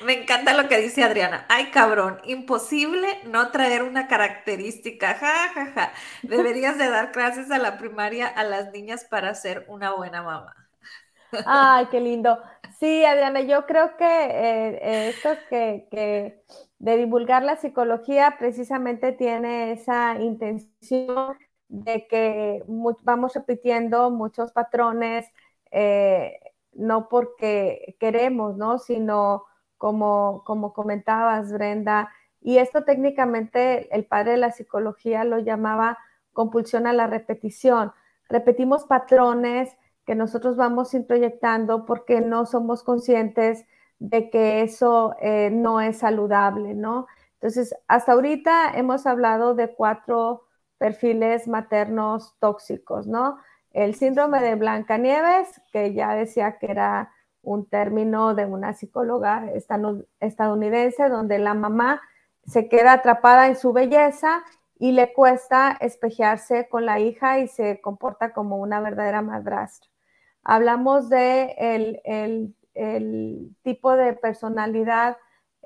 Me encanta lo que dice Adriana. Ay, cabrón, imposible no traer una característica. Ja, ja, ja. Deberías de dar clases a la primaria a las niñas para ser una buena mamá. Ay, qué lindo. Sí, Adriana, yo creo que eh, esto que de divulgar la psicología precisamente tiene esa intención de que vamos repitiendo muchos patrones, eh, no porque queremos, ¿no? Sino como, como comentabas, Brenda, y esto técnicamente el padre de la psicología lo llamaba compulsión a la repetición. Repetimos patrones que nosotros vamos introyectando porque no somos conscientes de que eso eh, no es saludable, ¿no? Entonces, hasta ahorita hemos hablado de cuatro perfiles maternos tóxicos, ¿no? El síndrome de Blancanieves, que ya decía que era un término de una psicóloga estadounidense, donde la mamá se queda atrapada en su belleza y le cuesta espejearse con la hija y se comporta como una verdadera madrastra. Hablamos de el el tipo de personalidad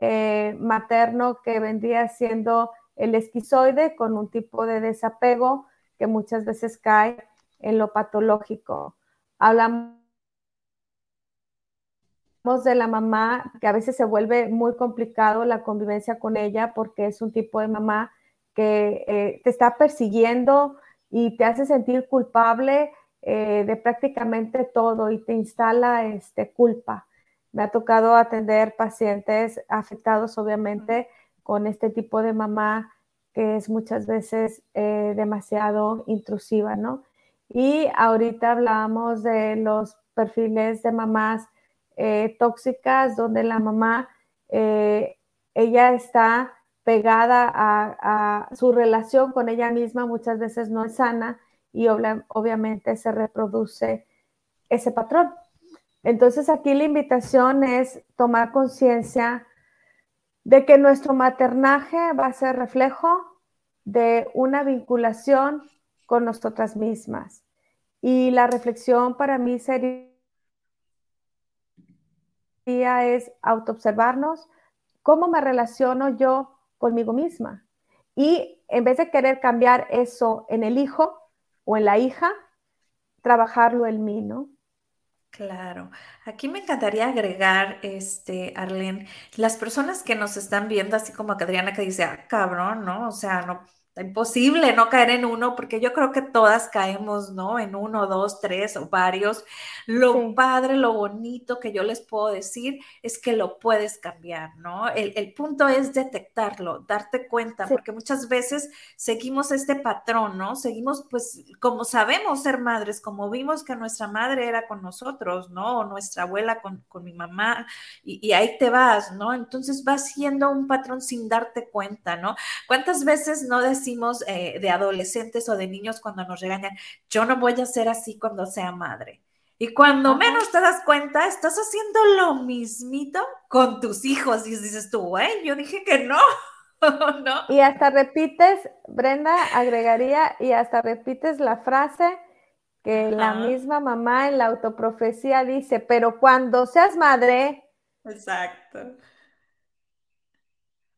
eh, materno que vendría siendo el esquizoide con un tipo de desapego que muchas veces cae en lo patológico. Hablamos de la mamá, que a veces se vuelve muy complicado la convivencia con ella porque es un tipo de mamá que eh, te está persiguiendo y te hace sentir culpable eh, de prácticamente todo y te instala este, culpa. Me ha tocado atender pacientes afectados, obviamente, con este tipo de mamá que es muchas veces eh, demasiado intrusiva, ¿no? Y ahorita hablábamos de los perfiles de mamás eh, tóxicas, donde la mamá, ella está pegada a, su relación con ella misma, muchas veces no es sana y obviamente se reproduce ese patrón. Entonces aquí la invitación es tomar conciencia de que nuestro maternaje va a ser reflejo de una vinculación con nosotras mismas. Y la reflexión para mí sería es autoobservarnos, cómo me relaciono yo conmigo misma. Y en vez de querer cambiar eso en el hijo o en la hija, trabajarlo en mí, ¿no? Claro. Aquí me encantaría agregar, este, Arlene, las personas que nos están viendo, así como Adriana que dice, ah, cabrón, ¿no? O sea, no, imposible no caer en uno, porque yo creo que todas caemos, ¿no? En uno, dos, tres o varios. Lo padre, lo bonito que yo les puedo decir es que lo puedes cambiar, ¿no? El, punto es detectarlo, darte cuenta, porque muchas veces seguimos este patrón, ¿no? Seguimos, pues, como sabemos ser madres, como vimos que nuestra madre era con nosotros, ¿no? O nuestra abuela con, mi mamá, y, y ahí te vas, ¿no? Entonces vas siendo un patrón sin darte cuenta, ¿no? ¿Cuántas veces no decimos decimos eh, de adolescentes o de niños cuando nos regañan, yo no voy a ser así cuando sea madre. Y cuando menos te das cuenta, estás haciendo lo mismito con tus hijos. Y dices tú, güey, yo dije que no. ¿No? Y hasta repites, Brenda agregaría, y hasta repites la frase que la misma mamá en la autoprofecía dice, pero cuando seas madre, exacto.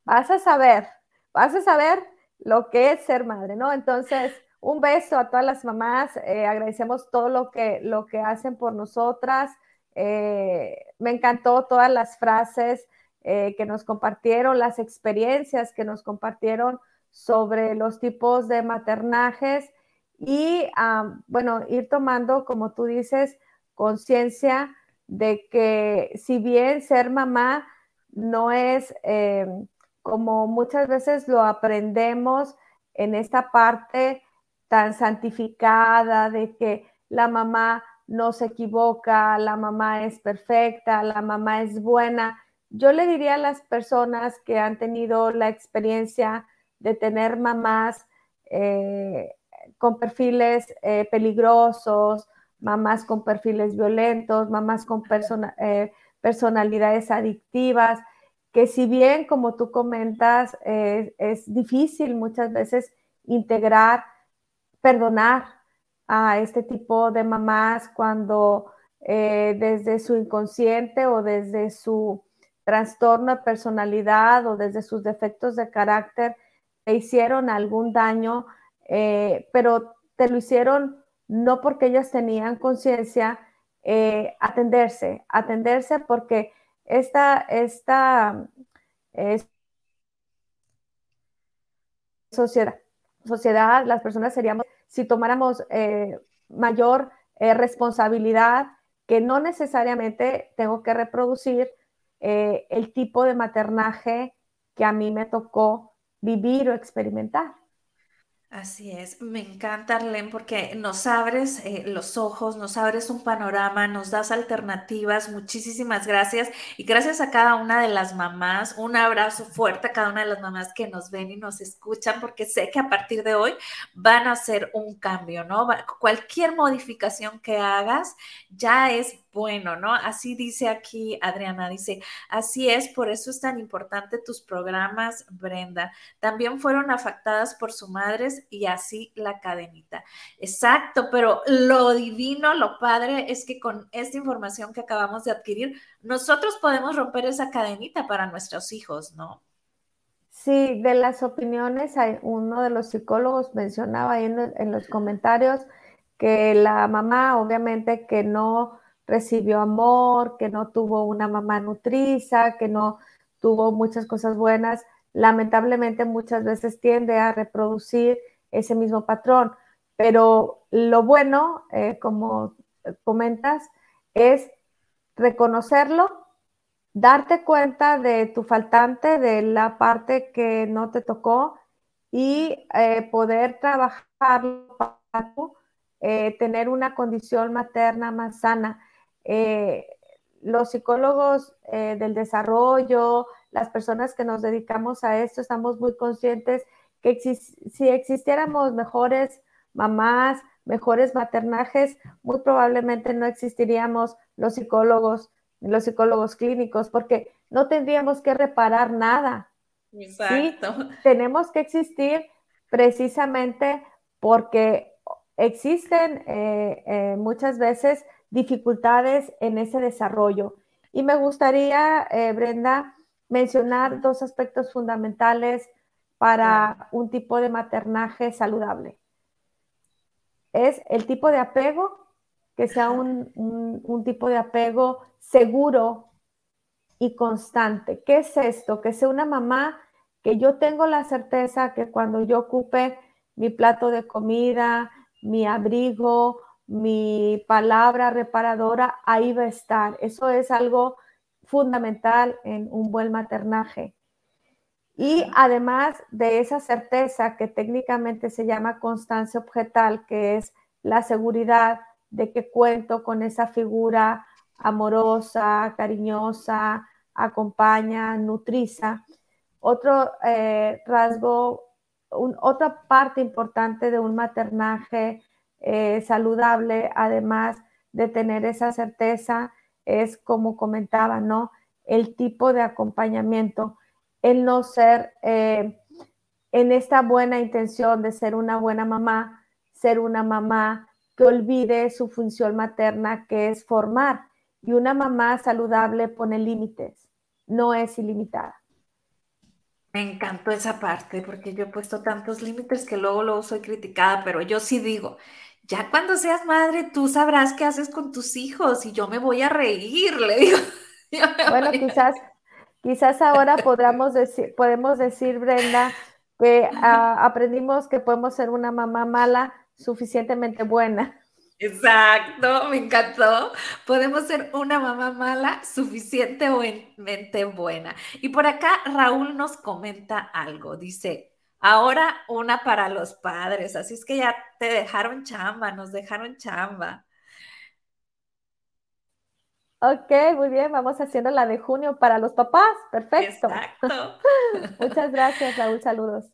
Vas a saber, vas a saber lo que es ser madre, ¿no? Entonces, un beso a todas las mamás, eh, agradecemos todo lo que, lo que hacen por nosotras. Eh, me encantó todas las frases eh, que nos compartieron, las experiencias que nos compartieron sobre los tipos de maternajes y, bueno, ir tomando, como tú dices, conciencia de que si bien ser mamá no es como muchas veces lo aprendemos en esta parte tan santificada de que la mamá no se equivoca, la mamá es perfecta, la mamá es buena. Yo le diría a las personas que han tenido la experiencia de tener mamás eh, con perfiles eh, peligrosos, mamás con perfiles violentos, mamás con eh, personalidades adictivas, que si bien, como tú comentas, es difícil muchas veces integrar, perdonar a este tipo de mamás cuando eh, desde su inconsciente o desde su trastorno de personalidad o desde sus defectos de carácter te hicieron algún daño, eh, pero te lo hicieron no porque ellas tenían conciencia, eh, atenderse, atenderse porque esta, esta sociedad, sociedad, las personas seríamos, si tomáramos eh, mayor eh, responsabilidad, que no necesariamente tengo que reproducir eh, el tipo de maternaje que a mí me tocó vivir o experimentar. Así es, me encanta Arlene porque nos abres eh, los ojos, nos abres un panorama, nos das alternativas, muchísimas gracias. Y gracias a cada una de las mamás, un abrazo fuerte a cada una de las mamás que nos ven y nos escuchan porque sé que a partir de hoy van a hacer un cambio, ¿no? Cualquier modificación que hagas ya es bueno, ¿no? Así dice aquí Adriana, dice, así es, por eso es tan importante tus programas, Brenda. También fueron afectadas por sus madres y así la cadenita. Exacto, pero lo divino, lo padre es que con esta información que acabamos de adquirir, nosotros podemos romper esa cadenita para nuestros hijos, ¿no? Sí, de las opiniones, uno de los psicólogos mencionaba ahí en los comentarios que la mamá, obviamente, que no recibió amor, que no tuvo una mamá nutriza, que no tuvo muchas cosas buenas, lamentablemente muchas veces tiende a reproducir ese mismo patrón. Pero lo bueno, eh, como comentas, es reconocerlo, darte cuenta de tu faltante, de la parte que no te tocó y eh, poder trabajar para eh, tener una condición materna más sana. Eh, los psicólogos del desarrollo, las personas que nos dedicamos a esto, estamos muy conscientes que si existiéramos mejores mamás, mejores maternajes, muy probablemente no existiríamos los psicólogos, los psicólogos clínicos, porque no tendríamos que reparar nada. Exacto. Tenemos que existir precisamente porque existen eh, eh, muchas veces dificultades en ese desarrollo. Y me gustaría, eh, Brenda, mencionar dos aspectos fundamentales para un tipo de maternaje saludable. Es el tipo de apego, que sea un, un tipo de apego seguro y constante. ¿Qué es esto? Que sea una mamá que yo tengo la certeza que cuando yo ocupe mi plato de comida, mi abrigo, mi palabra reparadora, ahí va a estar. Eso es algo fundamental en un buen maternaje. Y además de esa certeza que técnicamente se llama constancia objetal, que es la seguridad de que cuento con esa figura amorosa, cariñosa, acompaña, nutriza. Otro eh, rasgo, otra parte importante de un maternaje eh, saludable, además de tener esa certeza, es como comentaba, ¿no? El tipo de acompañamiento, el no ser eh, en esta buena intención de ser una buena mamá, ser una mamá que olvide su función materna, que es formar. Y una mamá saludable pone límites, no es ilimitada. Me encantó esa parte porque yo he puesto tantos límites que luego luego soy criticada, pero yo sí digo, ya cuando seas madre tú sabrás qué haces con tus hijos y yo me voy a reír, le digo. Bueno, quizás, quizás ahora podamos decir, podemos decir, Brenda, que ah, aprendimos que podemos ser una mamá mala suficientemente buena. Exacto, me encantó. Podemos ser una mamá mala suficientemente buena. Y por acá Raúl nos comenta algo. Dice, ahora una para los padres. Así es que ya te dejaron chamba, nos dejaron chamba. Ok, muy bien, vamos haciendo la de junio para los papás. Perfecto. Exacto. Muchas gracias, Raúl. Saludos.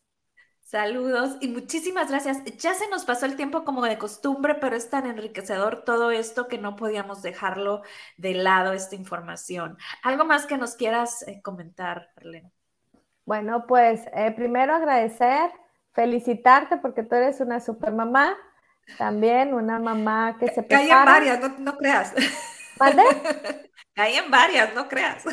Saludos y muchísimas gracias. Ya se nos pasó el tiempo como de costumbre, pero es tan enriquecedor todo esto que no podíamos dejarlo de lado, esta información. ¿Algo más que nos quieras eh, comentar, Arlene? Bueno, pues eh, primero agradecer, felicitarte porque tú eres una super mamá, también una mamá que se prepara. Hay en varias, no, no creas. ¿Vale? Hay en varias, no creas.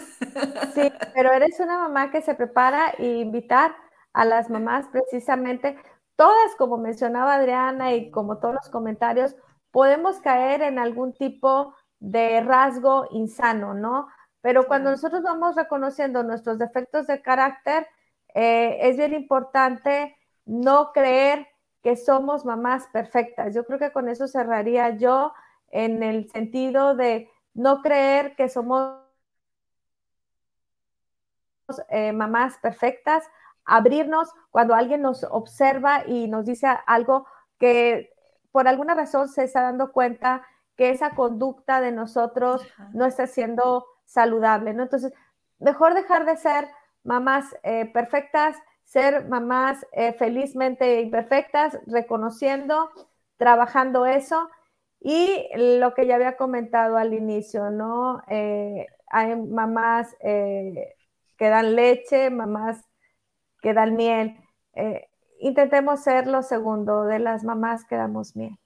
Sí, pero eres una mamá que se prepara e invitar a las mamás precisamente, todas como mencionaba Adriana y como todos los comentarios, podemos caer en algún tipo de rasgo insano, ¿no? Pero cuando nosotros vamos reconociendo nuestros defectos de carácter, eh, es bien importante no creer que somos mamás perfectas. Yo creo que con eso cerraría yo en el sentido de no creer que somos eh, mamás perfectas, abrirnos cuando alguien nos observa y nos dice algo que por alguna razón se está dando cuenta que esa conducta de nosotros no está siendo saludable, ¿no? Entonces, mejor dejar de ser mamás eh, perfectas, ser mamás eh, felizmente imperfectas, reconociendo, trabajando eso y lo que ya había comentado al inicio, ¿no? Eh, hay mamás que dan leche, mamás que dan miel. Intentemos ser lo segundo de las mamás que damos miel.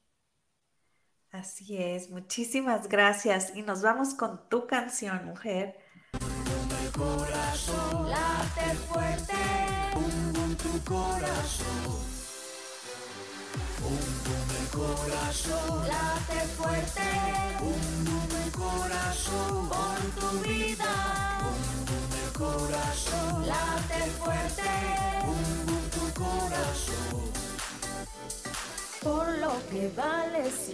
Así es, muchísimas gracias. Y nos vamos con tu canción, mujer. corazón late fuerte, tu corazón. Un corazón late fuerte, un corazón por tu vida corazón late fuerte, un tu corazón. Por lo que vales